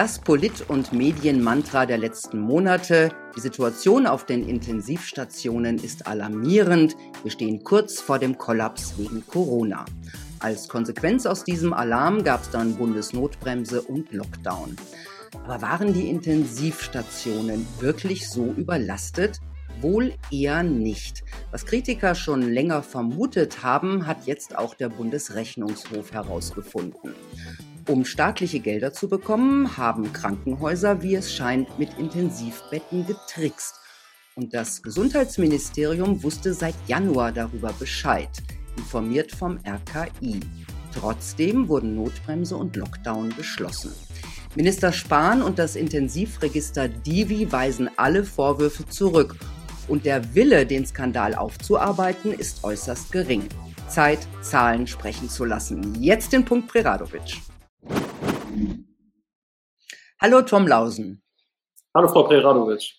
Das Polit- und Medienmantra der letzten Monate. Die Situation auf den Intensivstationen ist alarmierend. Wir stehen kurz vor dem Kollaps wegen Corona. Als Konsequenz aus diesem Alarm gab es dann Bundesnotbremse und Lockdown. Aber waren die Intensivstationen wirklich so überlastet? Wohl eher nicht. Was Kritiker schon länger vermutet haben, hat jetzt auch der Bundesrechnungshof herausgefunden. Um staatliche Gelder zu bekommen, haben Krankenhäuser, wie es scheint, mit Intensivbetten getrickst. Und das Gesundheitsministerium wusste seit Januar darüber Bescheid, informiert vom RKI. Trotzdem wurden Notbremse und Lockdown beschlossen. Minister Spahn und das Intensivregister Divi weisen alle Vorwürfe zurück. Und der Wille, den Skandal aufzuarbeiten, ist äußerst gering. Zeit, Zahlen sprechen zu lassen. Jetzt den Punkt Preradovic. Hallo Tom Lausen. Hallo Frau Preradovic.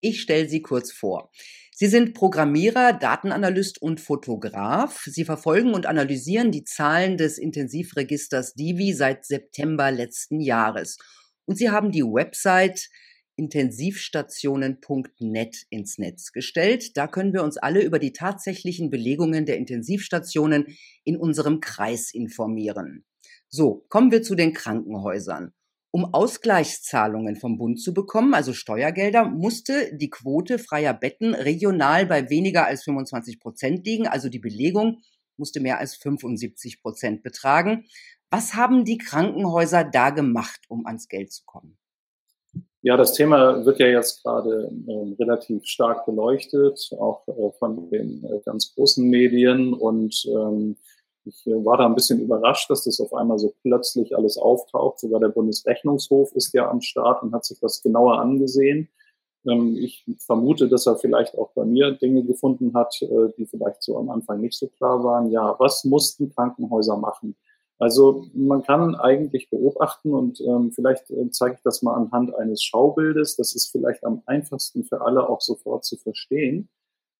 Ich stelle Sie kurz vor. Sie sind Programmierer, Datenanalyst und Fotograf. Sie verfolgen und analysieren die Zahlen des Intensivregisters Divi seit September letzten Jahres. Und Sie haben die Website intensivstationen.net ins Netz gestellt. Da können wir uns alle über die tatsächlichen Belegungen der Intensivstationen in unserem Kreis informieren. So, kommen wir zu den Krankenhäusern. Um Ausgleichszahlungen vom Bund zu bekommen, also Steuergelder, musste die Quote freier Betten regional bei weniger als 25 Prozent liegen, also die Belegung musste mehr als 75 Prozent betragen. Was haben die Krankenhäuser da gemacht, um ans Geld zu kommen? Ja, das Thema wird ja jetzt gerade äh, relativ stark beleuchtet, auch äh, von den äh, ganz großen Medien und ähm, ich äh, war da ein bisschen überrascht, dass das auf einmal so plötzlich alles auftaucht. Sogar der Bundesrechnungshof ist ja am Start und hat sich das genauer angesehen. Ähm, ich vermute, dass er vielleicht auch bei mir Dinge gefunden hat, äh, die vielleicht so am Anfang nicht so klar waren. Ja, was mussten Krankenhäuser machen? Also man kann eigentlich beobachten und ähm, vielleicht äh, zeige ich das mal anhand eines Schaubildes. Das ist vielleicht am einfachsten für alle auch sofort zu verstehen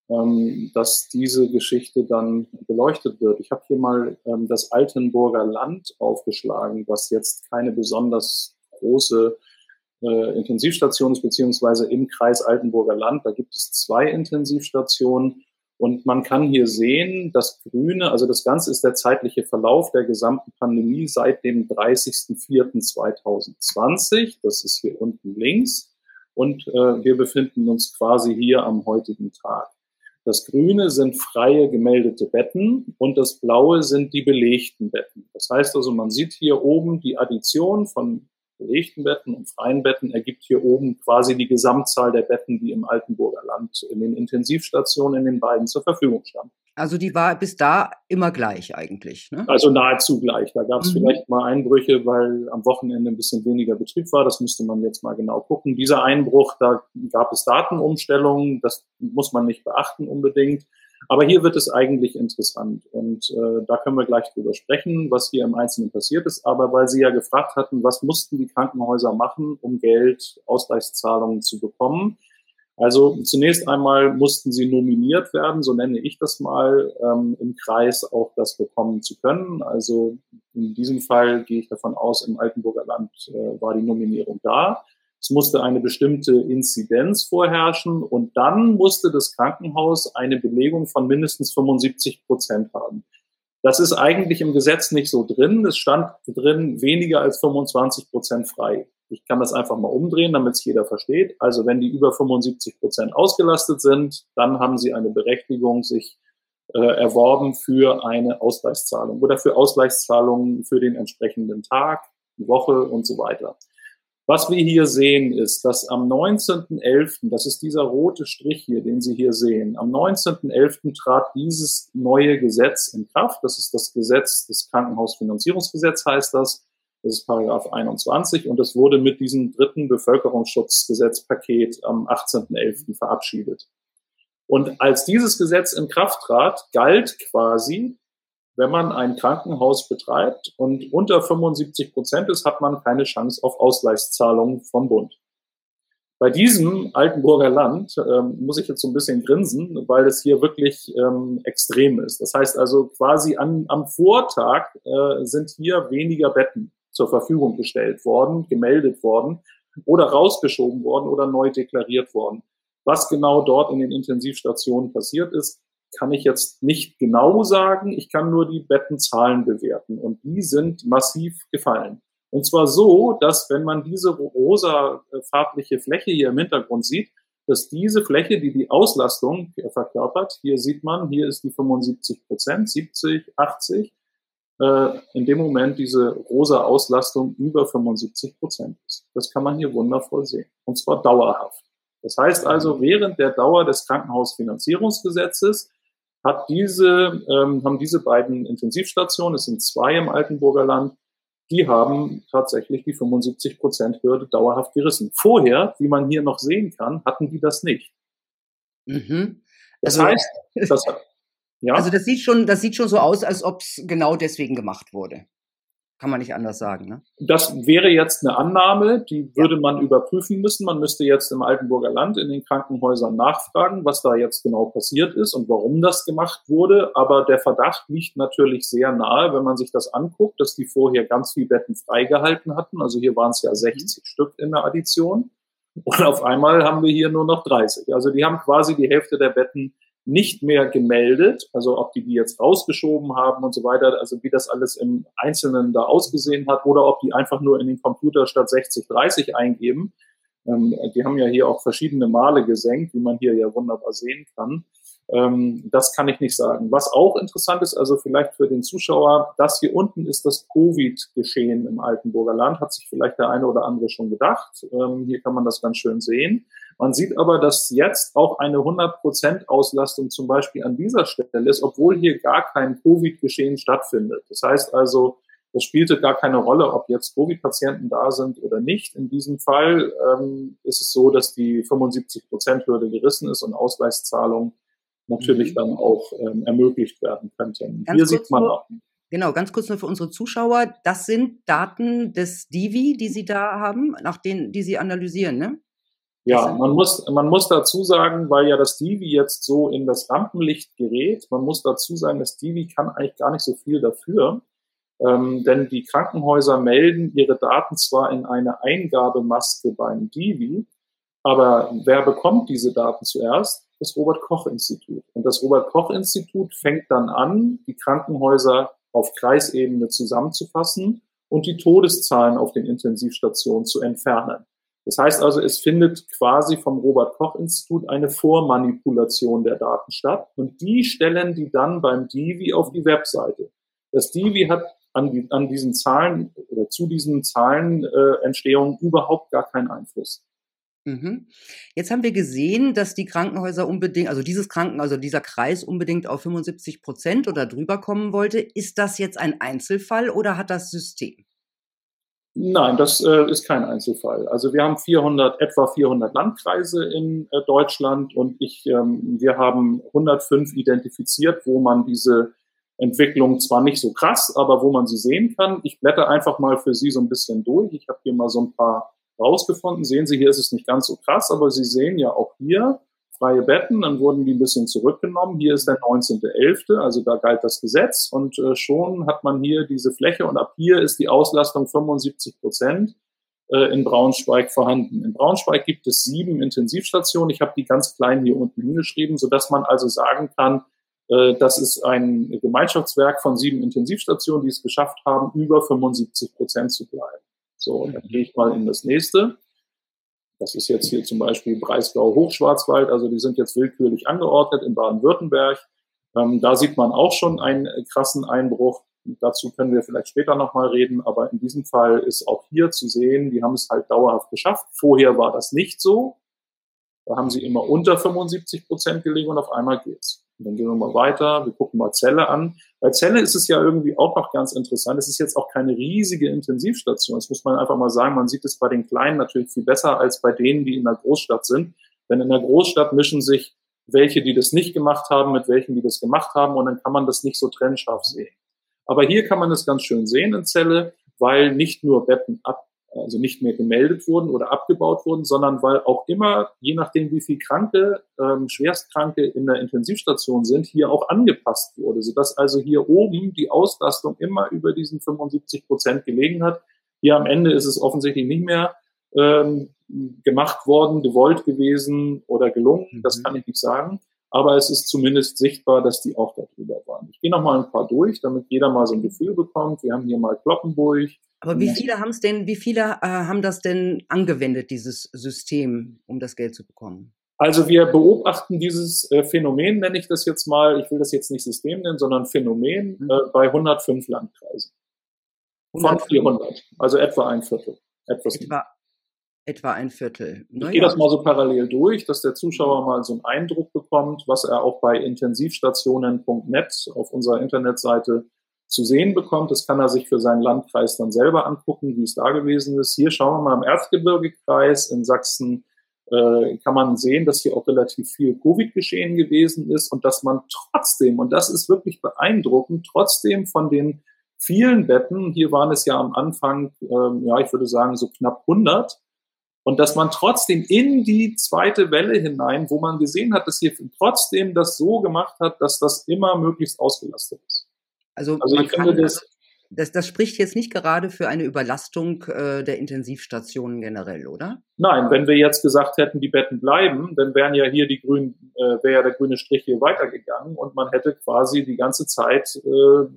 ähm, dass diese Geschichte dann beleuchtet wird. Ich habe hier mal ähm, das Altenburger Land aufgeschlagen, was jetzt keine besonders große äh, Intensivstation ist, beziehungsweise im Kreis Altenburger Land. Da gibt es zwei Intensivstationen. Und man kann hier sehen, das Grüne, also das Ganze ist der zeitliche Verlauf der gesamten Pandemie seit dem 30.04.2020. Das ist hier unten links. Und äh, wir befinden uns quasi hier am heutigen Tag. Das Grüne sind freie gemeldete Betten und das Blaue sind die belegten Betten. Das heißt also, man sieht hier oben die Addition von belegten Betten und freien Betten ergibt hier oben quasi die Gesamtzahl der Betten, die im Altenburger Land in den Intensivstationen in den beiden zur Verfügung standen. Also die war bis da immer gleich eigentlich. Ne? Also nahezu gleich. Da gab es mhm. vielleicht mal Einbrüche, weil am Wochenende ein bisschen weniger Betrieb war. Das müsste man jetzt mal genau gucken. Dieser Einbruch, da gab es Datenumstellungen. Das muss man nicht beachten unbedingt. Aber hier wird es eigentlich interessant und äh, da können wir gleich drüber sprechen, was hier im Einzelnen passiert ist. Aber weil Sie ja gefragt hatten, was mussten die Krankenhäuser machen, um Geld, Ausgleichszahlungen zu bekommen? Also zunächst einmal mussten sie nominiert werden, so nenne ich das mal, ähm, im Kreis auch das bekommen zu können. Also in diesem Fall gehe ich davon aus, im Altenburger Land äh, war die Nominierung da. Es musste eine bestimmte Inzidenz vorherrschen und dann musste das Krankenhaus eine Belegung von mindestens 75 Prozent haben. Das ist eigentlich im Gesetz nicht so drin. Es stand drin weniger als 25 Prozent frei. Ich kann das einfach mal umdrehen, damit es jeder versteht. Also wenn die über 75 Prozent ausgelastet sind, dann haben sie eine Berechtigung sich äh, erworben für eine Ausgleichszahlung oder für Ausgleichszahlungen für den entsprechenden Tag, Woche und so weiter. Was wir hier sehen, ist, dass am 19.11., das ist dieser rote Strich hier, den Sie hier sehen, am 19.11. trat dieses neue Gesetz in Kraft. Das ist das Gesetz, das Krankenhausfinanzierungsgesetz heißt das. Das ist Paragraph 21 und es wurde mit diesem dritten Bevölkerungsschutzgesetzpaket am 18.11. verabschiedet. Und als dieses Gesetz in Kraft trat, galt quasi, wenn man ein Krankenhaus betreibt und unter 75 Prozent ist, hat man keine Chance auf Ausgleichszahlungen vom Bund. Bei diesem Altenburger Land ähm, muss ich jetzt so ein bisschen grinsen, weil es hier wirklich ähm, extrem ist. Das heißt also quasi an, am Vortag äh, sind hier weniger Betten zur Verfügung gestellt worden, gemeldet worden oder rausgeschoben worden oder neu deklariert worden. Was genau dort in den Intensivstationen passiert ist, kann ich jetzt nicht genau sagen. Ich kann nur die Bettenzahlen bewerten und die sind massiv gefallen. Und zwar so, dass wenn man diese rosa farbliche Fläche hier im Hintergrund sieht, dass diese Fläche, die die Auslastung verkörpert, hier sieht man, hier ist die 75 Prozent, 70, 80, äh, in dem Moment diese rosa Auslastung über 75 Prozent ist. Das kann man hier wundervoll sehen. Und zwar dauerhaft. Das heißt also, während der Dauer des Krankenhausfinanzierungsgesetzes hat diese, ähm, haben diese beiden Intensivstationen, es sind zwei im Altenburger Land, die haben tatsächlich die 75 Prozent Hürde dauerhaft gerissen. Vorher, wie man hier noch sehen kann, hatten die das nicht. Mhm. Das also, heißt, das, ja. Also das sieht schon, das sieht schon so aus, als ob es genau deswegen gemacht wurde. Kann man nicht anders sagen. Ne? Das wäre jetzt eine Annahme, die würde man überprüfen müssen. Man müsste jetzt im Altenburger Land in den Krankenhäusern nachfragen, was da jetzt genau passiert ist und warum das gemacht wurde. Aber der Verdacht liegt natürlich sehr nahe, wenn man sich das anguckt, dass die vorher ganz viele Betten freigehalten hatten. Also hier waren es ja 60 mhm. Stück in der Addition. Und auf einmal haben wir hier nur noch 30. Also die haben quasi die Hälfte der Betten nicht mehr gemeldet, also ob die die jetzt rausgeschoben haben und so weiter, also wie das alles im Einzelnen da ausgesehen hat oder ob die einfach nur in den Computer statt 60, 30 eingeben. Ähm, die haben ja hier auch verschiedene Male gesenkt, wie man hier ja wunderbar sehen kann. Ähm, das kann ich nicht sagen. Was auch interessant ist, also vielleicht für den Zuschauer, das hier unten ist das Covid-Geschehen im Altenburger Land, hat sich vielleicht der eine oder andere schon gedacht. Ähm, hier kann man das ganz schön sehen. Man sieht aber, dass jetzt auch eine 100% Auslastung zum Beispiel an dieser Stelle ist, obwohl hier gar kein Covid-Geschehen stattfindet. Das heißt also, das spielte gar keine Rolle, ob jetzt Covid-Patienten da sind oder nicht. In diesem Fall ähm, ist es so, dass die 75%-Hürde gerissen ist und Ausweiszahlungen natürlich mhm. dann auch ähm, ermöglicht werden könnten. Ganz Hier sieht man auch. Genau, ganz kurz nur für unsere Zuschauer. Das sind Daten des Divi, die Sie da haben, nach denen, die Sie analysieren, ne? Ja, man muss, man muss dazu sagen, weil ja das Divi jetzt so in das Rampenlicht gerät, man muss dazu sagen, das Divi kann eigentlich gar nicht so viel dafür, ähm, denn die Krankenhäuser melden ihre Daten zwar in eine Eingabemaske beim Divi, aber wer bekommt diese Daten zuerst? Das Robert Koch Institut. Und das Robert Koch Institut fängt dann an, die Krankenhäuser auf Kreisebene zusammenzufassen und die Todeszahlen auf den Intensivstationen zu entfernen. Das heißt also, es findet quasi vom Robert Koch Institut eine Vormanipulation der Daten statt und die stellen die dann beim Divi auf die Webseite. Das Divi hat an, die, an diesen Zahlen oder zu diesen Zahlenentstehungen äh, überhaupt gar keinen Einfluss. Mhm. Jetzt haben wir gesehen, dass die Krankenhäuser unbedingt, also dieses Kranken, also dieser Kreis unbedingt auf 75 Prozent oder drüber kommen wollte. Ist das jetzt ein Einzelfall oder hat das System? Nein, das äh, ist kein Einzelfall. Also wir haben 400, etwa 400 Landkreise in äh, Deutschland und ich, ähm, wir haben 105 identifiziert, wo man diese Entwicklung zwar nicht so krass, aber wo man sie sehen kann. Ich blätter einfach mal für Sie so ein bisschen durch. Ich habe hier mal so ein paar rausgefunden. Sehen Sie, hier ist es nicht ganz so krass, aber Sie sehen ja auch hier, freie Betten, dann wurden die ein bisschen zurückgenommen. Hier ist der 19.11., also da galt das Gesetz und äh, schon hat man hier diese Fläche und ab hier ist die Auslastung 75 Prozent äh, in Braunschweig vorhanden. In Braunschweig gibt es sieben Intensivstationen. Ich habe die ganz klein hier unten hingeschrieben, sodass man also sagen kann, äh, das ist ein Gemeinschaftswerk von sieben Intensivstationen, die es geschafft haben, über 75 Prozent zu bleiben. So, dann gehe ich mal in das nächste. Das ist jetzt hier zum Beispiel Breisgau Hochschwarzwald, also die sind jetzt willkürlich angeordnet in Baden-Württemberg. Ähm, da sieht man auch schon einen krassen Einbruch. Dazu können wir vielleicht später nochmal reden, aber in diesem Fall ist auch hier zu sehen, die haben es halt dauerhaft geschafft. Vorher war das nicht so. Da haben sie immer unter 75 Prozent gelegen und auf einmal geht's. Und dann gehen wir mal weiter, wir gucken mal Zelle an. Bei Zelle ist es ja irgendwie auch noch ganz interessant. Es ist jetzt auch keine riesige Intensivstation. Das muss man einfach mal sagen. Man sieht es bei den Kleinen natürlich viel besser als bei denen, die in der Großstadt sind. Denn in der Großstadt mischen sich welche, die das nicht gemacht haben, mit welchen, die das gemacht haben. Und dann kann man das nicht so trennscharf sehen. Aber hier kann man es ganz schön sehen in Zelle, weil nicht nur Betten ab also nicht mehr gemeldet wurden oder abgebaut wurden, sondern weil auch immer, je nachdem wie viel Kranke, ähm, Schwerstkranke in der Intensivstation sind, hier auch angepasst wurde, sodass also hier oben die Auslastung immer über diesen 75 Prozent gelegen hat. Hier am Ende ist es offensichtlich nicht mehr ähm, gemacht worden, gewollt gewesen oder gelungen. Mhm. Das kann ich nicht sagen. Aber es ist zumindest sichtbar, dass die auch darüber waren. Ich gehe noch mal ein paar durch, damit jeder mal so ein Gefühl bekommt. Wir haben hier mal Kloppenburg. Aber wie viele haben es denn, wie viele äh, haben das denn angewendet, dieses System, um das Geld zu bekommen? Also wir beobachten dieses äh, Phänomen, nenne ich das jetzt mal, ich will das jetzt nicht System nennen, sondern Phänomen mhm. äh, bei 105 Landkreisen. Von 400, also etwa ein Viertel. Etwas etwa, etwa ein Viertel. Naja. Ich gehe das mal so parallel durch, dass der Zuschauer mal so einen Eindruck bekommt, was er auch bei intensivstationen.net auf unserer Internetseite zu sehen bekommt. Das kann er sich für seinen Landkreis dann selber angucken, wie es da gewesen ist. Hier schauen wir mal im Erzgebirgekreis in Sachsen äh, kann man sehen, dass hier auch relativ viel Covid-Geschehen gewesen ist und dass man trotzdem, und das ist wirklich beeindruckend, trotzdem von den vielen Betten, hier waren es ja am Anfang, ähm, ja, ich würde sagen so knapp 100, und dass man trotzdem in die zweite Welle hinein, wo man gesehen hat, dass hier trotzdem das so gemacht hat, dass das immer möglichst ausgelastet ist. Also, also ich finde das, das, das spricht jetzt nicht gerade für eine Überlastung äh, der Intensivstationen generell, oder? Nein, wenn wir jetzt gesagt hätten, die Betten bleiben, dann wären ja hier die grünen, äh, wäre ja der grüne Strich hier weitergegangen und man hätte quasi die ganze Zeit äh,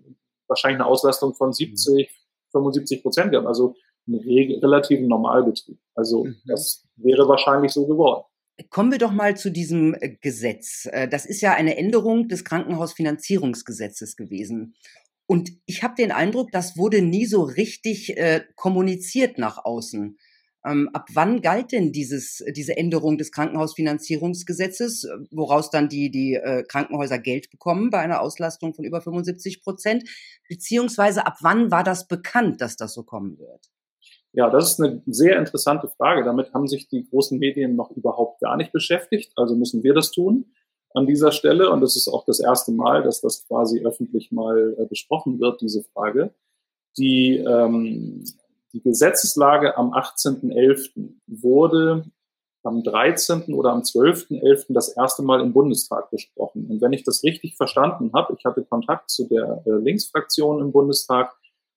wahrscheinlich eine Auslastung von 70, 75 Prozent gehabt. Also einen relativen Normalbetrieb. Also mhm. das wäre wahrscheinlich so geworden. Kommen wir doch mal zu diesem äh, Gesetz. Äh, das ist ja eine Änderung des Krankenhausfinanzierungsgesetzes gewesen. Und ich habe den Eindruck, das wurde nie so richtig äh, kommuniziert nach außen. Ähm, ab wann galt denn dieses, diese Änderung des Krankenhausfinanzierungsgesetzes, woraus dann die, die äh, Krankenhäuser Geld bekommen bei einer Auslastung von über 75 Prozent? Beziehungsweise ab wann war das bekannt, dass das so kommen wird? Ja, das ist eine sehr interessante Frage. Damit haben sich die großen Medien noch überhaupt gar nicht beschäftigt. Also müssen wir das tun an dieser Stelle. Und es ist auch das erste Mal, dass das quasi öffentlich mal äh, besprochen wird, diese Frage. Die, ähm, die Gesetzeslage am 18.11. wurde am 13. oder am 12.11. das erste Mal im Bundestag besprochen. Und wenn ich das richtig verstanden habe, ich hatte Kontakt zu der äh, Linksfraktion im Bundestag,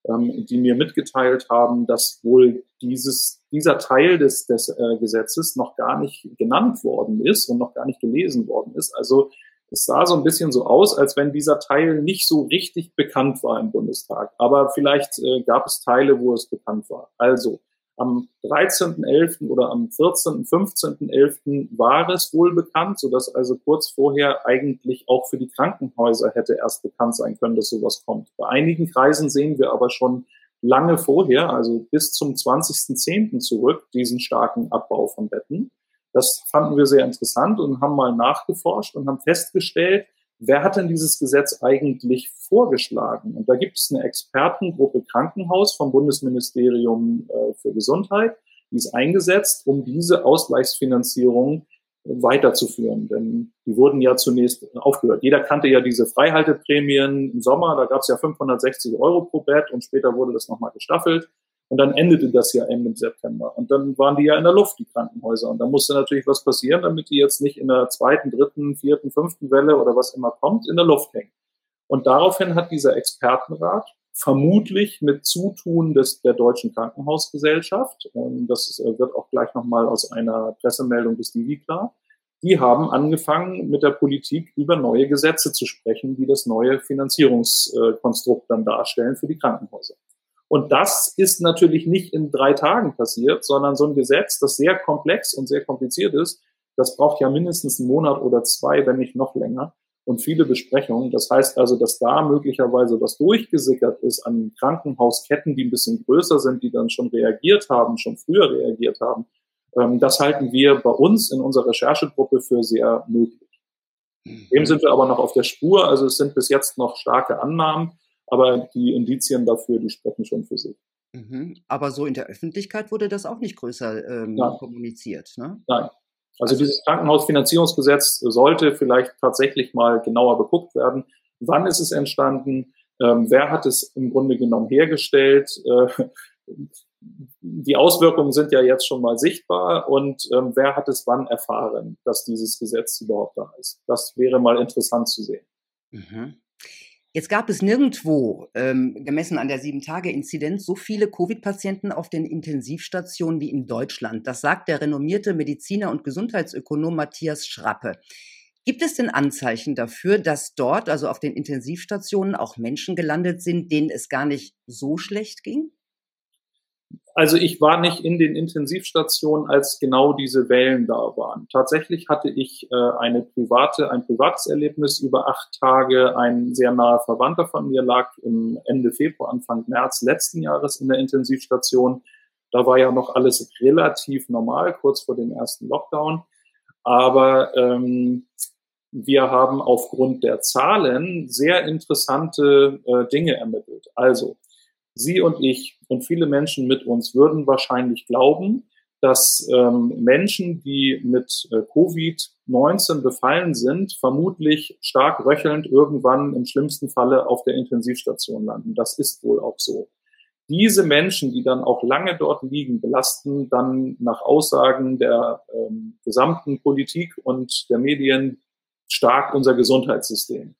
ähm, die mir mitgeteilt haben, dass wohl dieses, dieser Teil des, des äh, Gesetzes noch gar nicht genannt worden ist und noch gar nicht gelesen worden ist. Also es sah so ein bisschen so aus, als wenn dieser Teil nicht so richtig bekannt war im Bundestag. Aber vielleicht äh, gab es Teile, wo es bekannt war. Also am 13.11. oder am 14., 15.11. war es wohl bekannt, sodass also kurz vorher eigentlich auch für die Krankenhäuser hätte erst bekannt sein können, dass sowas kommt. Bei einigen Kreisen sehen wir aber schon lange vorher, also bis zum 20.10. zurück, diesen starken Abbau von Betten. Das fanden wir sehr interessant und haben mal nachgeforscht und haben festgestellt, wer hat denn dieses Gesetz eigentlich vorgeschlagen? Und da gibt es eine Expertengruppe Krankenhaus vom Bundesministerium äh, für Gesundheit, die ist eingesetzt, um diese Ausgleichsfinanzierung weiterzuführen. Denn die wurden ja zunächst aufgehört. Jeder kannte ja diese Freihalteprämien im Sommer, da gab es ja 560 Euro pro Bett und später wurde das nochmal gestaffelt. Und dann endete das ja Ende September. Und dann waren die ja in der Luft, die Krankenhäuser. Und da musste natürlich was passieren, damit die jetzt nicht in der zweiten, dritten, vierten, fünften Welle oder was immer kommt, in der Luft hängen. Und daraufhin hat dieser Expertenrat vermutlich mit Zutun des, der Deutschen Krankenhausgesellschaft, ähm, das äh, wird auch gleich nochmal aus einer Pressemeldung des Divi klar, die haben angefangen, mit der Politik über neue Gesetze zu sprechen, die das neue Finanzierungskonstrukt dann darstellen für die Krankenhäuser. Und das ist natürlich nicht in drei Tagen passiert, sondern so ein Gesetz, das sehr komplex und sehr kompliziert ist, das braucht ja mindestens einen Monat oder zwei, wenn nicht noch länger und viele Besprechungen. Das heißt also, dass da möglicherweise was durchgesickert ist an Krankenhausketten, die ein bisschen größer sind, die dann schon reagiert haben, schon früher reagiert haben. Ähm, das halten wir bei uns in unserer Recherchegruppe für sehr möglich. Dem sind wir aber noch auf der Spur. Also es sind bis jetzt noch starke Annahmen. Aber die Indizien dafür, die sprechen schon für sich. Mhm. Aber so in der Öffentlichkeit wurde das auch nicht größer ähm, kommuniziert. Ne? Nein. Also, also dieses Krankenhausfinanzierungsgesetz sollte vielleicht tatsächlich mal genauer geguckt werden. Wann ist es entstanden? Ähm, wer hat es im Grunde genommen hergestellt? Äh, die Auswirkungen sind ja jetzt schon mal sichtbar und ähm, wer hat es wann erfahren, dass dieses Gesetz überhaupt da ist? Das wäre mal interessant zu sehen. Mhm. Jetzt gab es nirgendwo, ähm, gemessen an der Sieben-Tage-Inzidenz, so viele Covid-Patienten auf den Intensivstationen wie in Deutschland. Das sagt der renommierte Mediziner und Gesundheitsökonom Matthias Schrappe. Gibt es denn Anzeichen dafür, dass dort, also auf den Intensivstationen, auch Menschen gelandet sind, denen es gar nicht so schlecht ging? Also ich war nicht in den Intensivstationen, als genau diese Wellen da waren. Tatsächlich hatte ich äh, eine private, ein privates Erlebnis über acht Tage. Ein sehr naher Verwandter von mir lag im Ende Februar, Anfang März letzten Jahres in der Intensivstation. Da war ja noch alles relativ normal, kurz vor dem ersten Lockdown. Aber ähm, wir haben aufgrund der Zahlen sehr interessante äh, Dinge ermittelt. Also Sie und ich und viele Menschen mit uns würden wahrscheinlich glauben, dass ähm, Menschen, die mit äh, Covid-19 befallen sind, vermutlich stark röchelnd irgendwann im schlimmsten Falle auf der Intensivstation landen. Das ist wohl auch so. Diese Menschen, die dann auch lange dort liegen, belasten dann nach Aussagen der ähm, gesamten Politik und der Medien stark unser Gesundheitssystem.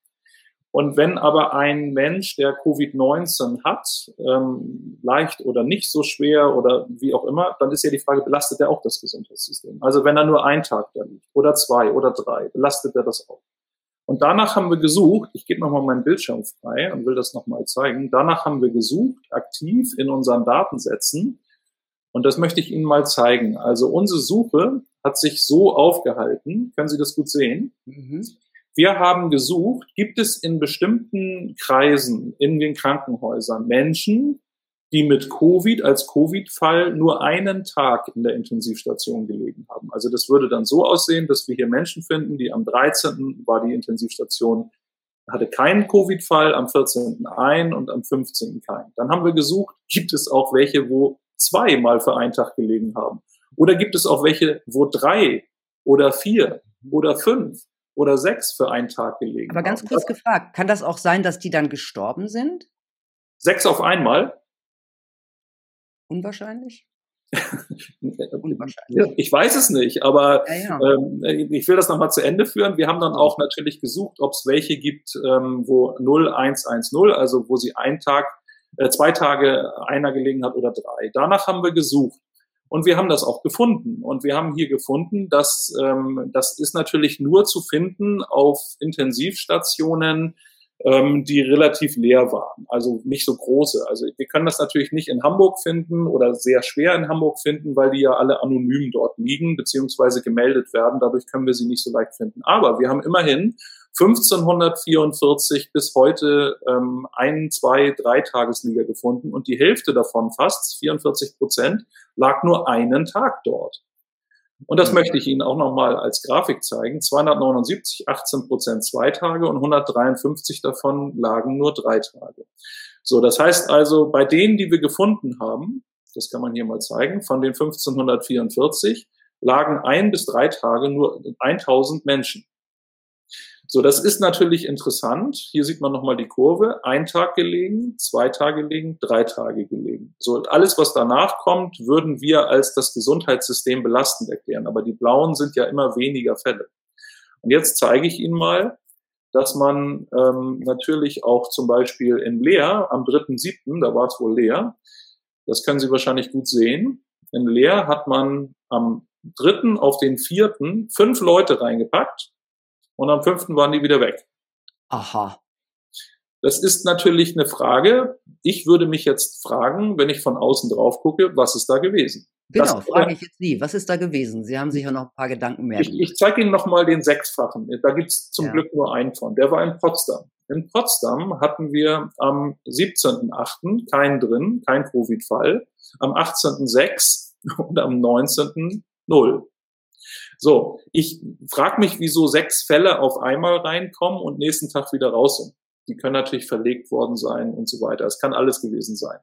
Und wenn aber ein Mensch, der Covid-19 hat, ähm, leicht oder nicht so schwer oder wie auch immer, dann ist ja die Frage, belastet er auch das Gesundheitssystem? Also wenn er nur einen Tag da liegt oder zwei oder drei, belastet er das auch? Und danach haben wir gesucht, ich gebe nochmal meinen Bildschirm frei und will das nochmal zeigen, danach haben wir gesucht, aktiv in unseren Datensätzen, und das möchte ich Ihnen mal zeigen. Also unsere Suche hat sich so aufgehalten, können Sie das gut sehen? Mhm. Wir haben gesucht, gibt es in bestimmten Kreisen in den Krankenhäusern Menschen, die mit Covid als Covid-Fall nur einen Tag in der Intensivstation gelegen haben. Also das würde dann so aussehen, dass wir hier Menschen finden, die am 13. war die Intensivstation, hatte keinen Covid-Fall, am 14. ein und am 15. keinen. Dann haben wir gesucht, gibt es auch welche, wo zwei mal für einen Tag gelegen haben? Oder gibt es auch welche, wo drei oder vier oder fünf oder sechs für einen Tag gelegen Aber ganz haben. kurz gefragt, kann das auch sein, dass die dann gestorben sind? Sechs auf einmal? Unwahrscheinlich? Unwahrscheinlich. Ich weiß es nicht, aber ja, ja. Ähm, ich will das nochmal zu Ende führen. Wir haben dann auch natürlich gesucht, ob es welche gibt, ähm, wo 0110, also wo sie einen Tag, äh, zwei Tage einer gelegen hat oder drei. Danach haben wir gesucht. Und wir haben das auch gefunden. Und wir haben hier gefunden, dass ähm, das ist natürlich nur zu finden auf Intensivstationen, ähm, die relativ leer waren, also nicht so große. Also wir können das natürlich nicht in Hamburg finden oder sehr schwer in Hamburg finden, weil die ja alle anonym dort liegen beziehungsweise gemeldet werden. Dadurch können wir sie nicht so leicht finden. Aber wir haben immerhin 1544 bis heute ähm, ein, zwei, drei Tagesliga gefunden und die Hälfte davon, fast 44 Prozent, lag nur einen Tag dort. Und das mhm. möchte ich Ihnen auch nochmal als Grafik zeigen. 279, 18 Prozent zwei Tage und 153 davon lagen nur drei Tage. So, das heißt also, bei denen, die wir gefunden haben, das kann man hier mal zeigen, von den 1544 lagen ein bis drei Tage nur 1000 Menschen. So, das ist natürlich interessant. Hier sieht man nochmal die Kurve. Ein Tag gelegen, zwei Tage gelegen, drei Tage gelegen. So, alles, was danach kommt, würden wir als das Gesundheitssystem belastend erklären. Aber die blauen sind ja immer weniger Fälle. Und jetzt zeige ich Ihnen mal, dass man ähm, natürlich auch zum Beispiel in Leer am 3.7., da war es wohl leer, das können Sie wahrscheinlich gut sehen. In Leer hat man am 3. auf den 4. fünf Leute reingepackt und am fünften waren die wieder weg. Aha. Das ist natürlich eine Frage. Ich würde mich jetzt fragen, wenn ich von außen drauf gucke, was ist da gewesen? Genau, das, frage ich jetzt Sie. Was ist da gewesen? Sie haben sicher noch ein paar Gedanken mehr. Ich, ich zeige Ihnen nochmal den sechsfachen. Da gibt es zum ja. Glück nur einen von. Der war in Potsdam. In Potsdam hatten wir am 17.8. keinen drin, kein Covid-Fall. Am 18.6. und am 19. So, ich frage mich, wieso sechs Fälle auf einmal reinkommen und nächsten Tag wieder raus sind. Die können natürlich verlegt worden sein und so weiter. Es kann alles gewesen sein.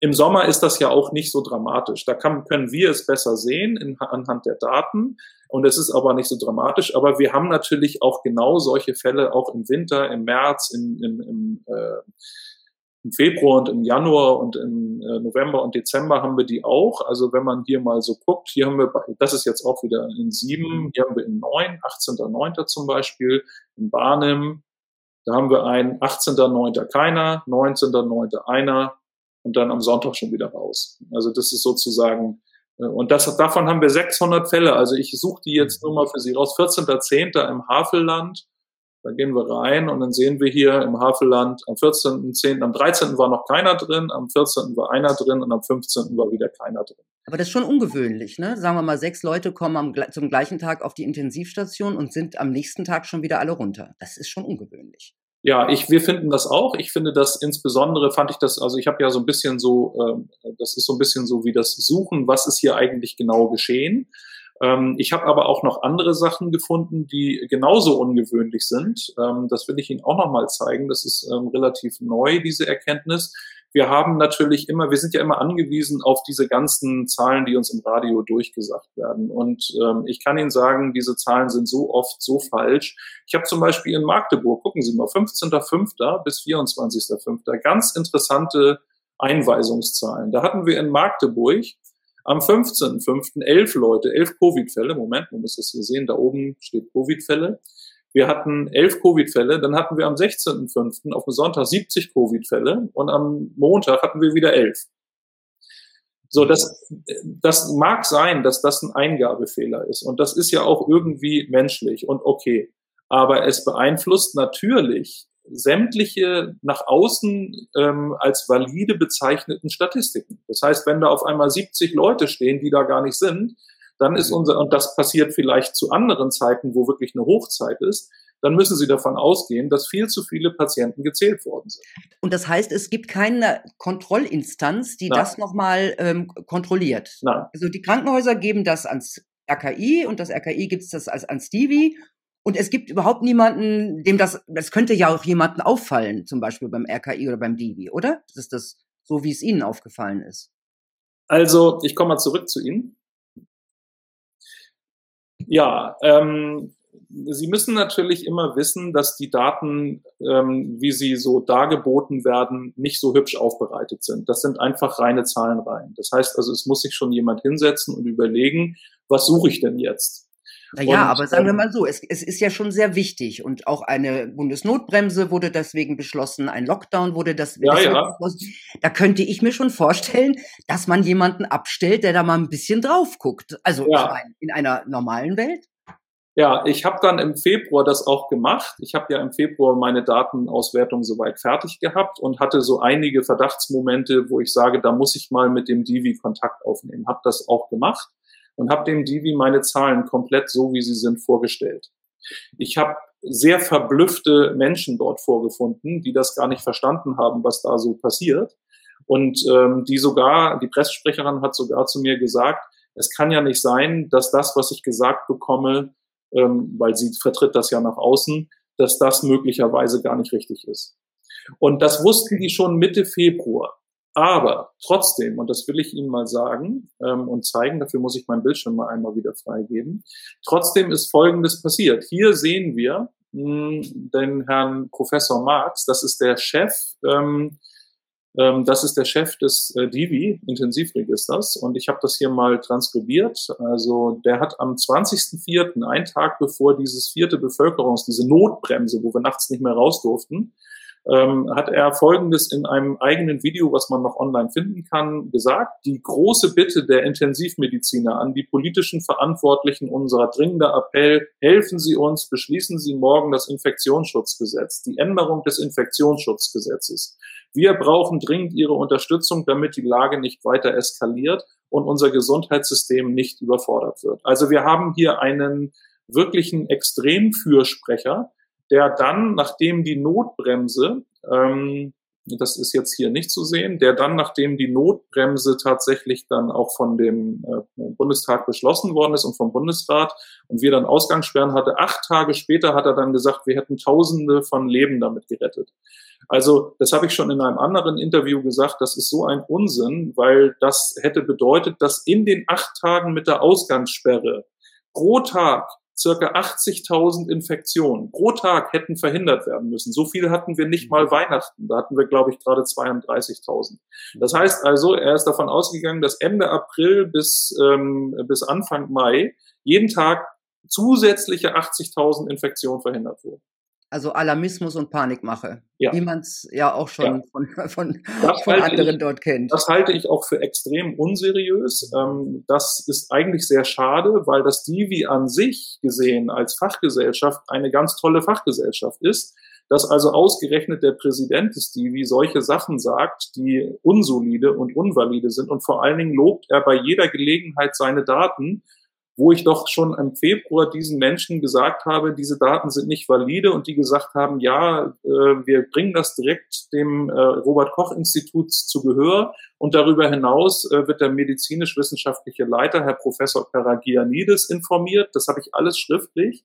Im Sommer ist das ja auch nicht so dramatisch. Da kann, können wir es besser sehen in, anhand der Daten. Und es ist aber nicht so dramatisch. Aber wir haben natürlich auch genau solche Fälle auch im Winter, im März, im, im, im äh, im Februar und im Januar und im äh, November und Dezember haben wir die auch. Also wenn man hier mal so guckt, hier haben wir, das ist jetzt auch wieder in sieben, hier haben wir in neun, 18.9. zum Beispiel, in Barnim, Da haben wir ein 18.9. keiner, 19.9. einer und dann am Sonntag schon wieder raus. Also das ist sozusagen, äh, und das, davon haben wir 600 Fälle. Also ich suche die jetzt nur mal für Sie raus. 14.10. im Havelland, da gehen wir rein und dann sehen wir hier im Havelland am 14.10., am 13. war noch keiner drin, am 14. war einer drin und am 15. war wieder keiner drin. Aber das ist schon ungewöhnlich, ne? Sagen wir mal, sechs Leute kommen am, zum gleichen Tag auf die Intensivstation und sind am nächsten Tag schon wieder alle runter. Das ist schon ungewöhnlich. Ja, ich, wir finden das auch. Ich finde das insbesondere, fand ich das, also ich habe ja so ein bisschen so, äh, das ist so ein bisschen so wie das Suchen, was ist hier eigentlich genau geschehen. Ähm, ich habe aber auch noch andere Sachen gefunden, die genauso ungewöhnlich sind. Ähm, das will ich Ihnen auch noch mal zeigen. Das ist ähm, relativ neu, diese Erkenntnis. Wir haben natürlich immer, wir sind ja immer angewiesen auf diese ganzen Zahlen, die uns im Radio durchgesagt werden. Und ich kann Ihnen sagen, diese Zahlen sind so oft so falsch. Ich habe zum Beispiel in Magdeburg, gucken Sie mal, 15.05. bis 24.05. ganz interessante Einweisungszahlen. Da hatten wir in Magdeburg am 15.05. elf Leute, elf Covid-Fälle. Moment, man muss das hier sehen, da oben steht Covid-Fälle. Wir hatten elf Covid-Fälle, dann hatten wir am 16.05. auf dem Sonntag 70 Covid-Fälle und am Montag hatten wir wieder elf. So, das, das mag sein, dass das ein Eingabefehler ist und das ist ja auch irgendwie menschlich und okay. Aber es beeinflusst natürlich sämtliche nach außen ähm, als valide bezeichneten Statistiken. Das heißt, wenn da auf einmal 70 Leute stehen, die da gar nicht sind, dann ist unser, und das passiert vielleicht zu anderen Zeiten, wo wirklich eine Hochzeit ist, dann müssen Sie davon ausgehen, dass viel zu viele Patienten gezählt worden sind. Und das heißt, es gibt keine Kontrollinstanz, die Nein. das nochmal ähm, kontrolliert. Nein. Also die Krankenhäuser geben das ans RKI und das RKI gibt es das als ans Divi und es gibt überhaupt niemanden, dem das, das könnte ja auch jemanden auffallen, zum Beispiel beim RKI oder beim Divi, oder? Das ist das so, wie es Ihnen aufgefallen ist. Also, ich komme mal zurück zu Ihnen. Ja, ähm, Sie müssen natürlich immer wissen, dass die Daten, ähm, wie sie so dargeboten werden, nicht so hübsch aufbereitet sind. Das sind einfach reine Zahlenreihen. Das heißt also, es muss sich schon jemand hinsetzen und überlegen, was suche ich denn jetzt? Naja, aber sagen wir ähm mal so, es, es ist ja schon sehr wichtig und auch eine Bundesnotbremse wurde deswegen beschlossen, ein Lockdown wurde deswegen ja, ja. beschlossen. Da könnte ich mir schon vorstellen, dass man jemanden abstellt, der da mal ein bisschen drauf guckt. Also ja. in einer normalen Welt. Ja, ich habe dann im Februar das auch gemacht. Ich habe ja im Februar meine Datenauswertung soweit fertig gehabt und hatte so einige Verdachtsmomente, wo ich sage, da muss ich mal mit dem Divi Kontakt aufnehmen. Habe das auch gemacht und habe dem Divi meine Zahlen komplett so, wie sie sind, vorgestellt. Ich habe sehr verblüffte Menschen dort vorgefunden, die das gar nicht verstanden haben, was da so passiert. Und ähm, die sogar, die Pressesprecherin hat sogar zu mir gesagt, es kann ja nicht sein, dass das, was ich gesagt bekomme, ähm, weil sie vertritt das ja nach außen, dass das möglicherweise gar nicht richtig ist. Und das wussten die schon Mitte Februar. Aber trotzdem, und das will ich Ihnen mal sagen ähm, und zeigen, dafür muss ich mein Bildschirm mal einmal wieder freigeben, trotzdem ist Folgendes passiert. Hier sehen wir mh, hm, den Herrn Professor Marx, das ist der Chef, ähm, ähm, das ist der Chef des äh, Divi, Intensivregisters, und ich habe das hier mal transkribiert. Also der hat am 20.04., einen Tag bevor dieses vierte Bevölkerungs-, diese Notbremse, wo wir nachts nicht mehr raus durften, ähm, hat er Folgendes in einem eigenen Video, was man noch online finden kann, gesagt. Die große Bitte der Intensivmediziner an die politischen Verantwortlichen, unserer dringender Appell, helfen Sie uns, beschließen Sie morgen das Infektionsschutzgesetz, die Änderung des Infektionsschutzgesetzes. Wir brauchen dringend Ihre Unterstützung, damit die Lage nicht weiter eskaliert und unser Gesundheitssystem nicht überfordert wird. Also wir haben hier einen wirklichen Extremfürsprecher, der dann, nachdem die Notbremse, ähm, das ist jetzt hier nicht zu sehen, der dann, nachdem die Notbremse tatsächlich dann auch von dem äh, Bundestag beschlossen worden ist und vom Bundesrat und wir dann Ausgangssperren hatte, acht Tage später hat er dann gesagt, wir hätten Tausende von Leben damit gerettet. Also das habe ich schon in einem anderen Interview gesagt, das ist so ein Unsinn, weil das hätte bedeutet, dass in den acht Tagen mit der Ausgangssperre pro Tag circa 80.000 Infektionen pro Tag hätten verhindert werden müssen. So viel hatten wir nicht mal Weihnachten. Da hatten wir, glaube ich, gerade 32.000. Das heißt also, er ist davon ausgegangen, dass Ende April bis, ähm, bis Anfang Mai jeden Tag zusätzliche 80.000 Infektionen verhindert wurden. Also Alarmismus und Panikmache, ja. wie man es ja auch schon ja. von, von, von anderen ich, dort kennt. Das halte ich auch für extrem unseriös. Ähm, das ist eigentlich sehr schade, weil das Divi an sich gesehen als Fachgesellschaft eine ganz tolle Fachgesellschaft ist dass also ausgerechnet der Präsident des Divi solche Sachen sagt, die unsolide und unvalide sind und vor allen Dingen lobt er bei jeder Gelegenheit seine Daten, wo ich doch schon im Februar diesen Menschen gesagt habe, diese Daten sind nicht valide und die gesagt haben, ja, äh, wir bringen das direkt dem äh, Robert Koch Institut zu Gehör und darüber hinaus äh, wird der medizinisch-wissenschaftliche Leiter, Herr Professor Karagianidis, informiert. Das habe ich alles schriftlich.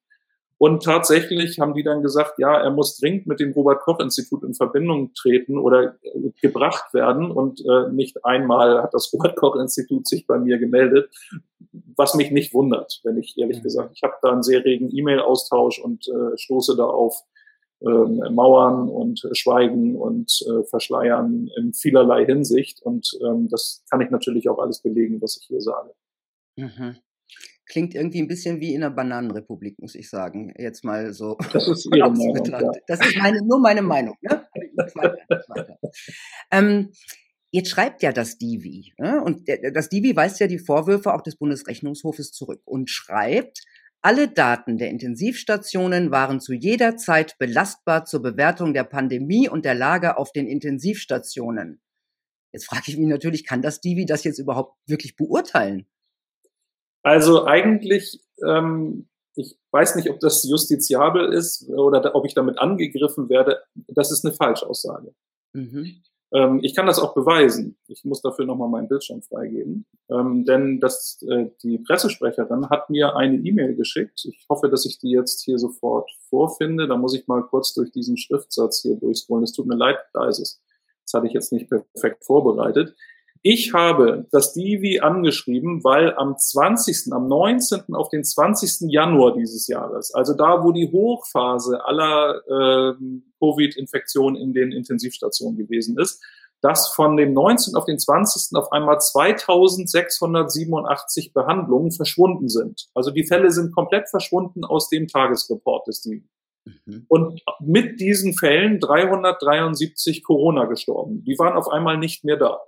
Und tatsächlich haben die dann gesagt, ja, er muss dringend mit dem Robert Koch Institut in Verbindung treten oder äh, gebracht werden. Und äh, nicht einmal hat das Robert Koch Institut sich bei mir gemeldet, was mich nicht wundert, wenn ich ehrlich mhm. gesagt, ich habe da einen sehr regen E-Mail-Austausch und äh, stoße da auf ähm, Mauern und Schweigen und äh, Verschleiern in vielerlei Hinsicht. Und ähm, das kann ich natürlich auch alles belegen, was ich hier sage. Mhm. Klingt irgendwie ein bisschen wie in einer Bananenrepublik, muss ich sagen. Jetzt mal so. Das ist, Ihre Meinung, ja. das ist meine, nur meine Meinung. Ne? ähm, jetzt schreibt ja das Divi. Ne? Und das Divi weist ja die Vorwürfe auch des Bundesrechnungshofes zurück und schreibt, alle Daten der Intensivstationen waren zu jeder Zeit belastbar zur Bewertung der Pandemie und der Lage auf den Intensivstationen. Jetzt frage ich mich natürlich, kann das Divi das jetzt überhaupt wirklich beurteilen? Also eigentlich, ähm, ich weiß nicht, ob das justiziabel ist oder ob ich damit angegriffen werde. Das ist eine Falschaussage. Mhm. Ähm, ich kann das auch beweisen. Ich muss dafür nochmal meinen Bildschirm freigeben. Ähm, denn das, äh, die Pressesprecherin hat mir eine E-Mail geschickt. Ich hoffe, dass ich die jetzt hier sofort vorfinde. Da muss ich mal kurz durch diesen Schriftsatz hier durchscrollen. Es tut mir leid, da ist es. Das hatte ich jetzt nicht perfekt vorbereitet. Ich habe das Divi angeschrieben, weil am 20., am 19. auf den 20. Januar dieses Jahres, also da, wo die Hochphase aller äh, Covid-Infektionen in den Intensivstationen gewesen ist, dass von dem 19. auf den 20. auf einmal 2687 Behandlungen verschwunden sind. Also die Fälle sind komplett verschwunden aus dem Tagesreport des Divi. Mhm. Und mit diesen Fällen 373 Corona gestorben. Die waren auf einmal nicht mehr da.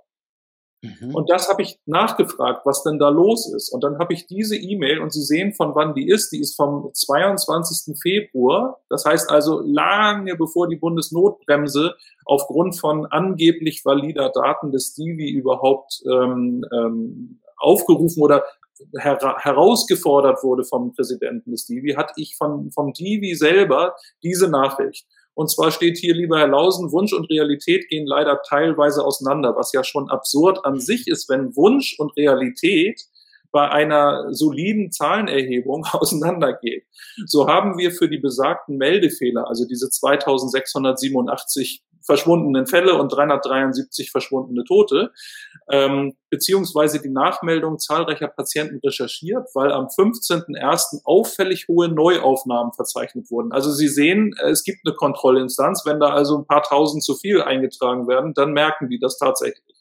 Mhm. Und das habe ich nachgefragt, was denn da los ist. Und dann habe ich diese E-Mail und Sie sehen, von wann die ist. Die ist vom 22. Februar. Das heißt also lange bevor die Bundesnotbremse aufgrund von angeblich valider Daten des Divi überhaupt ähm, ähm, aufgerufen oder her herausgefordert wurde vom Präsidenten des Divi, hatte ich von, vom Divi selber diese Nachricht. Und zwar steht hier, lieber Herr Lausen, Wunsch und Realität gehen leider teilweise auseinander, was ja schon absurd an sich ist, wenn Wunsch und Realität bei einer soliden Zahlenerhebung auseinandergeht. So haben wir für die besagten Meldefehler, also diese 2687 verschwundenen Fälle und 373 verschwundene Tote, ähm, beziehungsweise die Nachmeldung zahlreicher Patienten recherchiert, weil am 15.01. auffällig hohe Neuaufnahmen verzeichnet wurden. Also Sie sehen, es gibt eine Kontrollinstanz. Wenn da also ein paar tausend zu viel eingetragen werden, dann merken die das tatsächlich.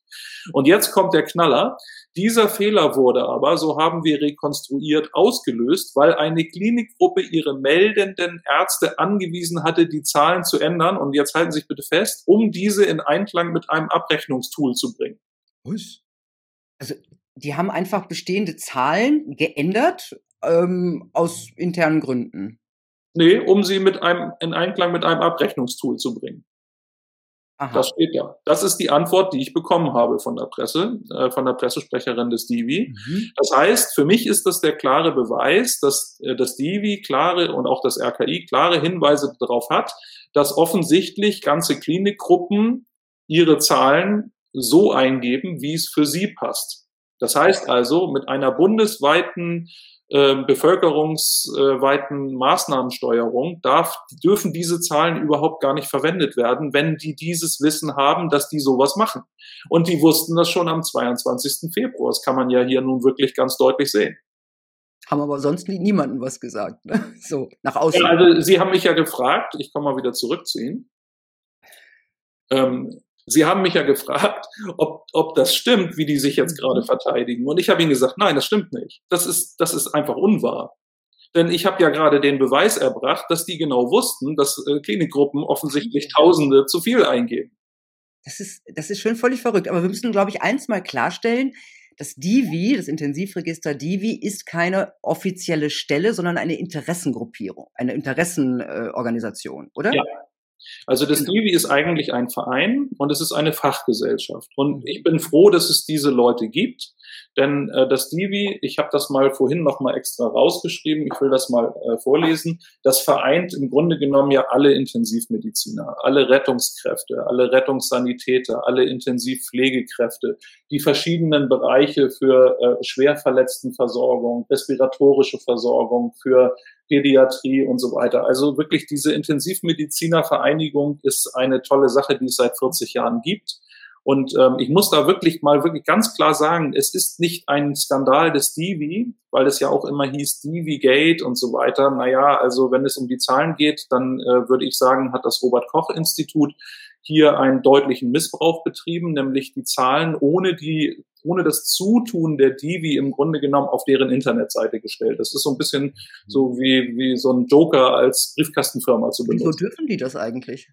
Und jetzt kommt der Knaller. Dieser Fehler wurde aber, so haben wir rekonstruiert, ausgelöst, weil eine Klinikgruppe ihre meldenden Ärzte angewiesen hatte, die Zahlen zu ändern. Und jetzt halten Sie sich bitte fest, um diese in Einklang mit einem Abrechnungstool zu bringen. Was? Also, die haben einfach bestehende Zahlen geändert ähm, aus internen Gründen. Nee, um sie mit einem, in Einklang mit einem Abrechnungstool zu bringen. Aha. Das steht ja. Das ist die Antwort, die ich bekommen habe von der Presse, äh, von der Pressesprecherin des Divi. Mhm. Das heißt, für mich ist das der klare Beweis, dass äh, das Divi klare und auch das RKI klare Hinweise darauf hat, dass offensichtlich ganze Klinikgruppen ihre Zahlen so eingeben, wie es für sie passt. Das heißt also, mit einer bundesweiten äh, bevölkerungsweiten Maßnahmensteuerung darf, dürfen diese Zahlen überhaupt gar nicht verwendet werden, wenn die dieses Wissen haben, dass die sowas machen. Und die wussten das schon am 22. Februar. Das kann man ja hier nun wirklich ganz deutlich sehen. Haben aber sonst niemanden was gesagt, ne? so nach außen. Ja, also Sie haben mich ja gefragt, ich komme mal wieder zurück zu Ihnen. Ähm, Sie haben mich ja gefragt, ob, ob das stimmt, wie die sich jetzt mhm. gerade verteidigen. Und ich habe Ihnen gesagt, nein, das stimmt nicht. Das ist, das ist einfach unwahr. Denn ich habe ja gerade den Beweis erbracht, dass die genau wussten, dass äh, Klinikgruppen offensichtlich Tausende zu viel eingeben. Das ist, das ist schon völlig verrückt. Aber wir müssen, glaube ich, eins mal klarstellen. Das Divi, das Intensivregister Divi, ist keine offizielle Stelle, sondern eine Interessengruppierung, eine Interessenorganisation, äh, oder? Ja, also das genau. Divi ist eigentlich ein Verein und es ist eine Fachgesellschaft. Und mhm. ich bin froh, dass es diese Leute gibt, denn äh, das Divi, ich habe das mal vorhin noch mal extra rausgeschrieben, ich will das mal äh, vorlesen, das vereint im Grunde genommen ja alle Intensivmediziner, alle Rettungskräfte, alle Rettungssanitäter, alle Intensivpflegekräfte, die verschiedenen Bereiche für äh, Schwerverletztenversorgung, respiratorische Versorgung, für Pädiatrie und so weiter. Also wirklich diese Intensivmedizinervereinigung ist eine tolle Sache, die es seit 40 Jahren gibt. Und ähm, ich muss da wirklich mal wirklich ganz klar sagen, es ist nicht ein Skandal des Divi, weil es ja auch immer hieß Divi Gate und so weiter. Naja, also wenn es um die Zahlen geht, dann äh, würde ich sagen, hat das Robert Koch Institut hier einen deutlichen Missbrauch betrieben, nämlich die Zahlen ohne die ohne das Zutun der Divi im Grunde genommen auf deren Internetseite gestellt. Das ist so ein bisschen so wie, wie so ein Joker als Briefkastenfirma zu benutzen. Wieso dürfen die das eigentlich?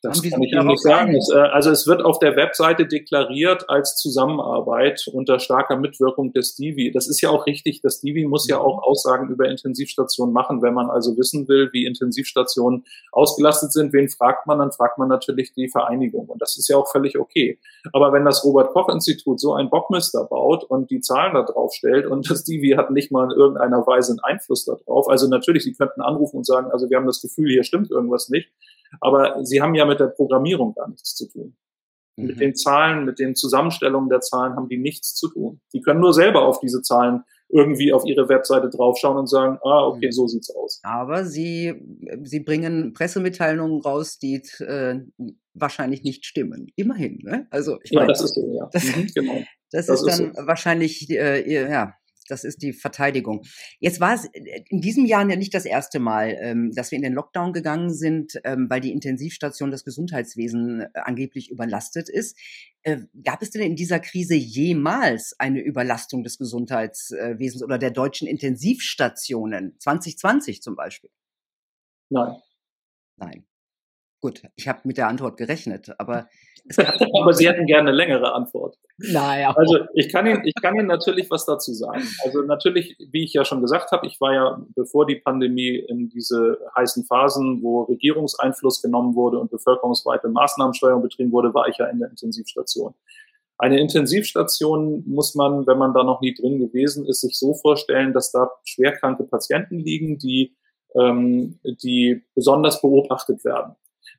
Das kann ich Ihnen nicht sagen. Es, äh, also es wird auf der Webseite deklariert als Zusammenarbeit unter starker Mitwirkung des Divi. Das ist ja auch richtig. Das Divi muss ja auch Aussagen über Intensivstationen machen. Wenn man also wissen will, wie Intensivstationen ausgelastet sind, wen fragt man? Dann fragt man natürlich die Vereinigung. Und das ist ja auch völlig okay. Aber wenn das Robert-Koch-Institut so ein Bockmister baut und die Zahlen da drauf stellt und das Divi hat nicht mal in irgendeiner Weise einen Einfluss darauf, also natürlich, Sie könnten anrufen und sagen, also wir haben das Gefühl, hier stimmt irgendwas nicht. Aber sie haben ja mit der Programmierung gar nichts zu tun. Mhm. Mit den Zahlen, mit den Zusammenstellungen der Zahlen haben die nichts zu tun. Die können nur selber auf diese Zahlen irgendwie auf ihre Webseite draufschauen und sagen, ah, okay, mhm. so sieht's aus. Aber sie, sie bringen Pressemitteilungen raus, die äh, wahrscheinlich nicht stimmen. Immerhin, ne? Also ich ja, meine, das ist so, ja. Das, mhm, genau. das, das ist, ist dann so. wahrscheinlich äh, ja das ist die Verteidigung. Jetzt war es äh, in diesem Jahr ja nicht das erste Mal, ähm, dass wir in den Lockdown gegangen sind, ähm, weil die Intensivstation des Gesundheitswesens äh, angeblich überlastet ist. Äh, gab es denn in dieser Krise jemals eine Überlastung des Gesundheitswesens oder der deutschen Intensivstationen? 2020 zum Beispiel? Nein. Nein. Gut, ich habe mit der Antwort gerechnet, aber aber Sie hätten gerne eine längere Antwort. Naja. Also ich kann Ihnen, ich kann Ihnen natürlich was dazu sagen. Also natürlich, wie ich ja schon gesagt habe, ich war ja, bevor die Pandemie in diese heißen Phasen, wo Regierungseinfluss genommen wurde und bevölkerungsweite Maßnahmensteuerung betrieben wurde, war ich ja in der Intensivstation. Eine Intensivstation muss man, wenn man da noch nie drin gewesen ist, sich so vorstellen, dass da schwerkranke Patienten liegen, die, ähm, die besonders beobachtet werden.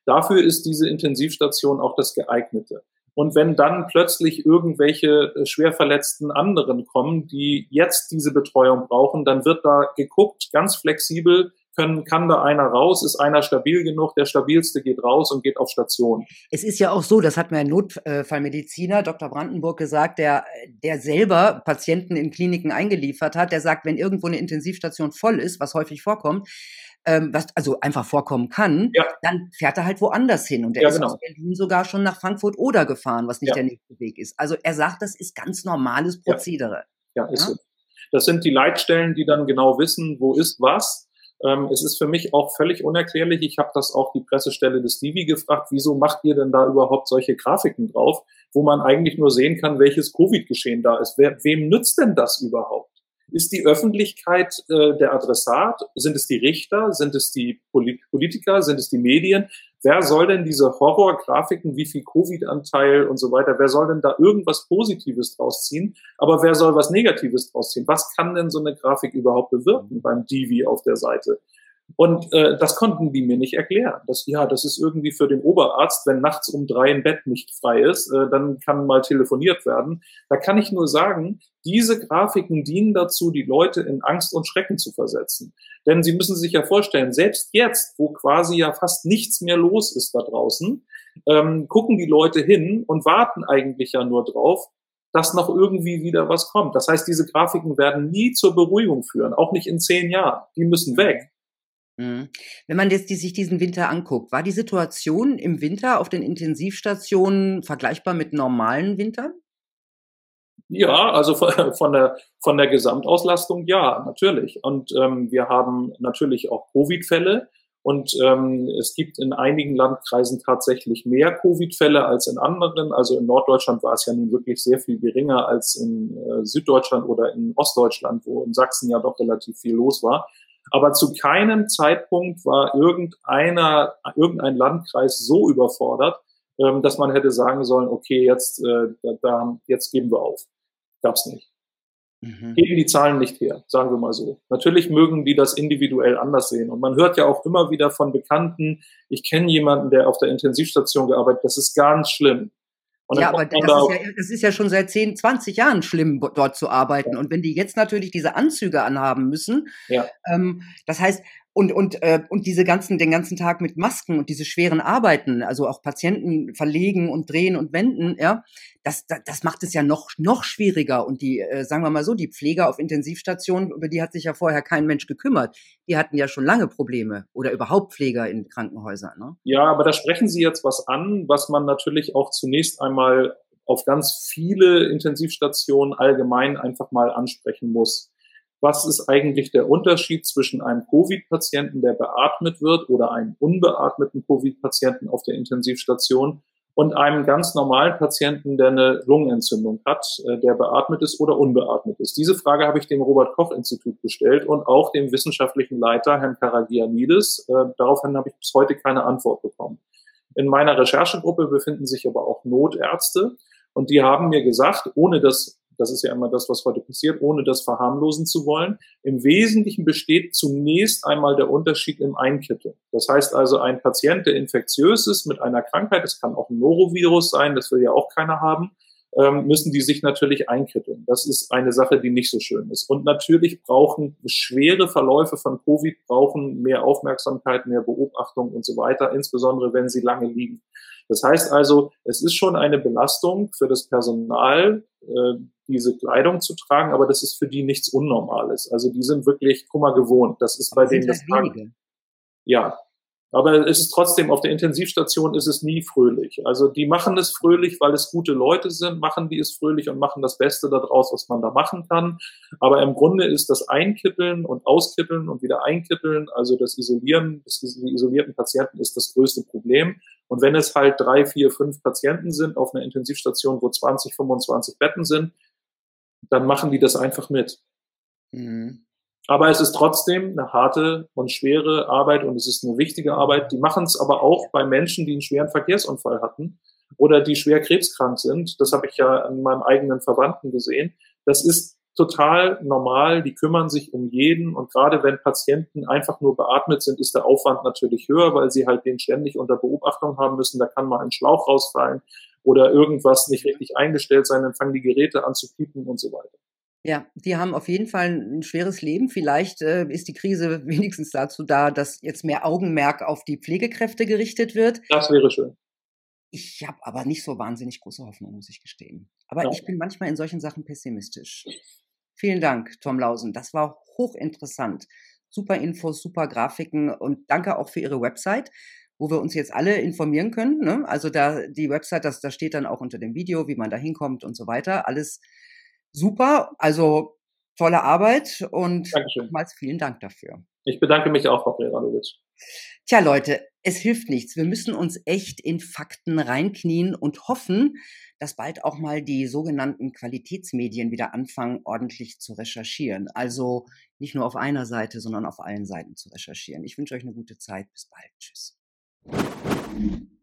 Dafür ist diese Intensivstation auch das geeignete. Und wenn dann plötzlich irgendwelche äh, schwer verletzten anderen kommen, die jetzt diese Betreuung brauchen, dann wird da geguckt, ganz flexibel, können, kann da einer raus, ist einer stabil genug, der stabilste geht raus und geht auf Station. Es ist ja auch so, das hat mir ein Notfallmediziner, Dr. Brandenburg, gesagt, der, der selber Patienten in Kliniken eingeliefert hat, der sagt, wenn irgendwo eine Intensivstation voll ist, was häufig vorkommt, ähm, was also einfach vorkommen kann, ja. dann fährt er halt woanders hin. Und er ja, ist genau. aus Berlin sogar schon nach Frankfurt oder gefahren, was nicht ja. der nächste Weg ist. Also er sagt, das ist ganz normales Prozedere. Ja, ist so. Das sind die Leitstellen, die dann genau wissen, wo ist was. Ähm, es ist für mich auch völlig unerklärlich. Ich habe das auch die Pressestelle des Divi gefragt, wieso macht ihr denn da überhaupt solche Grafiken drauf, wo man eigentlich nur sehen kann, welches Covid-Geschehen da ist. Wer, wem nützt denn das überhaupt? Ist die Öffentlichkeit äh, der Adressat? Sind es die Richter? Sind es die Politiker? Sind es die Medien? Wer soll denn diese Horrorgrafiken, wie viel Covid-Anteil und so weiter, wer soll denn da irgendwas Positives draus ziehen? Aber wer soll was Negatives draus ziehen? Was kann denn so eine Grafik überhaupt bewirken beim Divi auf der Seite? Und äh, das konnten die mir nicht erklären. Das, ja, das ist irgendwie für den Oberarzt, wenn nachts um drei ein Bett nicht frei ist, äh, dann kann mal telefoniert werden. Da kann ich nur sagen, diese Grafiken dienen dazu, die Leute in Angst und Schrecken zu versetzen. Denn Sie müssen sich ja vorstellen, selbst jetzt, wo quasi ja fast nichts mehr los ist da draußen, ähm, gucken die Leute hin und warten eigentlich ja nur drauf, dass noch irgendwie wieder was kommt. Das heißt, diese Grafiken werden nie zur Beruhigung führen, auch nicht in zehn Jahren. Die müssen weg. Mhm. Wenn man jetzt die, sich diesen Winter anguckt, war die Situation im Winter auf den Intensivstationen vergleichbar mit normalen Wintern? Ja, also von der, von der Gesamtauslastung ja, natürlich. Und ähm, wir haben natürlich auch Covid-Fälle. Und ähm, es gibt in einigen Landkreisen tatsächlich mehr Covid-Fälle als in anderen. Also in Norddeutschland war es ja nun wirklich sehr viel geringer als in äh, Süddeutschland oder in Ostdeutschland, wo in Sachsen ja doch relativ viel los war. Aber zu keinem Zeitpunkt war irgendeiner, irgendein Landkreis so überfordert, ähm, dass man hätte sagen sollen, okay, jetzt, äh, da, jetzt geben wir auf. Gab's nicht. Mhm. Geben die Zahlen nicht her, sagen wir mal so. Natürlich mögen die das individuell anders sehen. Und man hört ja auch immer wieder von Bekannten, ich kenne jemanden, der auf der Intensivstation gearbeitet, das ist ganz schlimm. Ja, aber das, da ist ja, das ist ja schon seit 10, 20 Jahren schlimm, dort zu arbeiten. Ja. Und wenn die jetzt natürlich diese Anzüge anhaben müssen, ja. ähm, das heißt, und und äh, und diese ganzen den ganzen Tag mit Masken und diese schweren Arbeiten, also auch Patienten verlegen und drehen und wenden, ja, das das, das macht es ja noch noch schwieriger und die äh, sagen wir mal so, die Pfleger auf Intensivstationen, über die hat sich ja vorher kein Mensch gekümmert. Die hatten ja schon lange Probleme oder überhaupt Pfleger in Krankenhäusern, ne? Ja, aber da sprechen Sie jetzt was an, was man natürlich auch zunächst einmal auf ganz viele Intensivstationen allgemein einfach mal ansprechen muss was ist eigentlich der Unterschied zwischen einem Covid-Patienten, der beatmet wird, oder einem unbeatmeten Covid-Patienten auf der Intensivstation und einem ganz normalen Patienten, der eine Lungenentzündung hat, äh, der beatmet ist oder unbeatmet ist. Diese Frage habe ich dem Robert-Koch-Institut gestellt und auch dem wissenschaftlichen Leiter, Herrn Karagianidis. Äh, daraufhin habe ich bis heute keine Antwort bekommen. In meiner Recherchegruppe befinden sich aber auch Notärzte und die haben mir gesagt, ohne das das ist ja immer das, was heute passiert, ohne das verharmlosen zu wollen. Im Wesentlichen besteht zunächst einmal der Unterschied im Einkitteln. Das heißt also, ein Patient, der infektiös ist mit einer Krankheit, das kann auch ein Norovirus sein, das will ja auch keiner haben, ähm, müssen die sich natürlich einkritteln. Das ist eine Sache, die nicht so schön ist. Und natürlich brauchen schwere Verläufe von Covid brauchen mehr Aufmerksamkeit, mehr Beobachtung und so weiter, insbesondere wenn sie lange liegen. Das heißt also, es ist schon eine Belastung für das Personal, äh, diese Kleidung zu tragen, aber das ist für die nichts Unnormales. Also die sind wirklich Kummer gewohnt. Das ist bei denen das. Halt ja, aber es ist trotzdem, auf der Intensivstation ist es nie fröhlich. Also die machen es fröhlich, weil es gute Leute sind, machen die es fröhlich und machen das Beste daraus, was man da machen kann. Aber im Grunde ist das Einkitteln und Auskitteln und wieder Einkitteln, also das Isolieren des isolierten Patienten ist das größte Problem. Und wenn es halt drei, vier, fünf Patienten sind auf einer Intensivstation, wo 20, 25 Betten sind, dann machen die das einfach mit. Mhm. Aber es ist trotzdem eine harte und schwere Arbeit und es ist eine wichtige Arbeit. Die machen es aber auch bei Menschen, die einen schweren Verkehrsunfall hatten oder die schwer krebskrank sind. Das habe ich ja an meinem eigenen Verwandten gesehen. Das ist total normal. Die kümmern sich um jeden und gerade wenn Patienten einfach nur beatmet sind, ist der Aufwand natürlich höher, weil sie halt den ständig unter Beobachtung haben müssen. Da kann mal ein Schlauch rausfallen oder irgendwas nicht richtig eingestellt sein, dann fangen die Geräte an zu piepen und so weiter. Ja, die haben auf jeden Fall ein schweres Leben. Vielleicht äh, ist die Krise wenigstens dazu da, dass jetzt mehr Augenmerk auf die Pflegekräfte gerichtet wird. Das wäre schön. Ich habe aber nicht so wahnsinnig große Hoffnung, muss ich gestehen. Aber ja. ich bin manchmal in solchen Sachen pessimistisch. Vielen Dank, Tom Lausen. Das war hochinteressant. Super Infos, super Grafiken und danke auch für Ihre Website, wo wir uns jetzt alle informieren können. Ne? Also da die Website, das, da steht dann auch unter dem Video, wie man da hinkommt und so weiter. Alles super. Also tolle Arbeit und nochmals vielen Dank dafür. Ich bedanke mich auch, Frau Preradovic. Tja, Leute, es hilft nichts. Wir müssen uns echt in Fakten reinknien und hoffen, dass bald auch mal die sogenannten Qualitätsmedien wieder anfangen, ordentlich zu recherchieren. Also nicht nur auf einer Seite, sondern auf allen Seiten zu recherchieren. Ich wünsche euch eine gute Zeit. Bis bald. Tschüss. Thank you.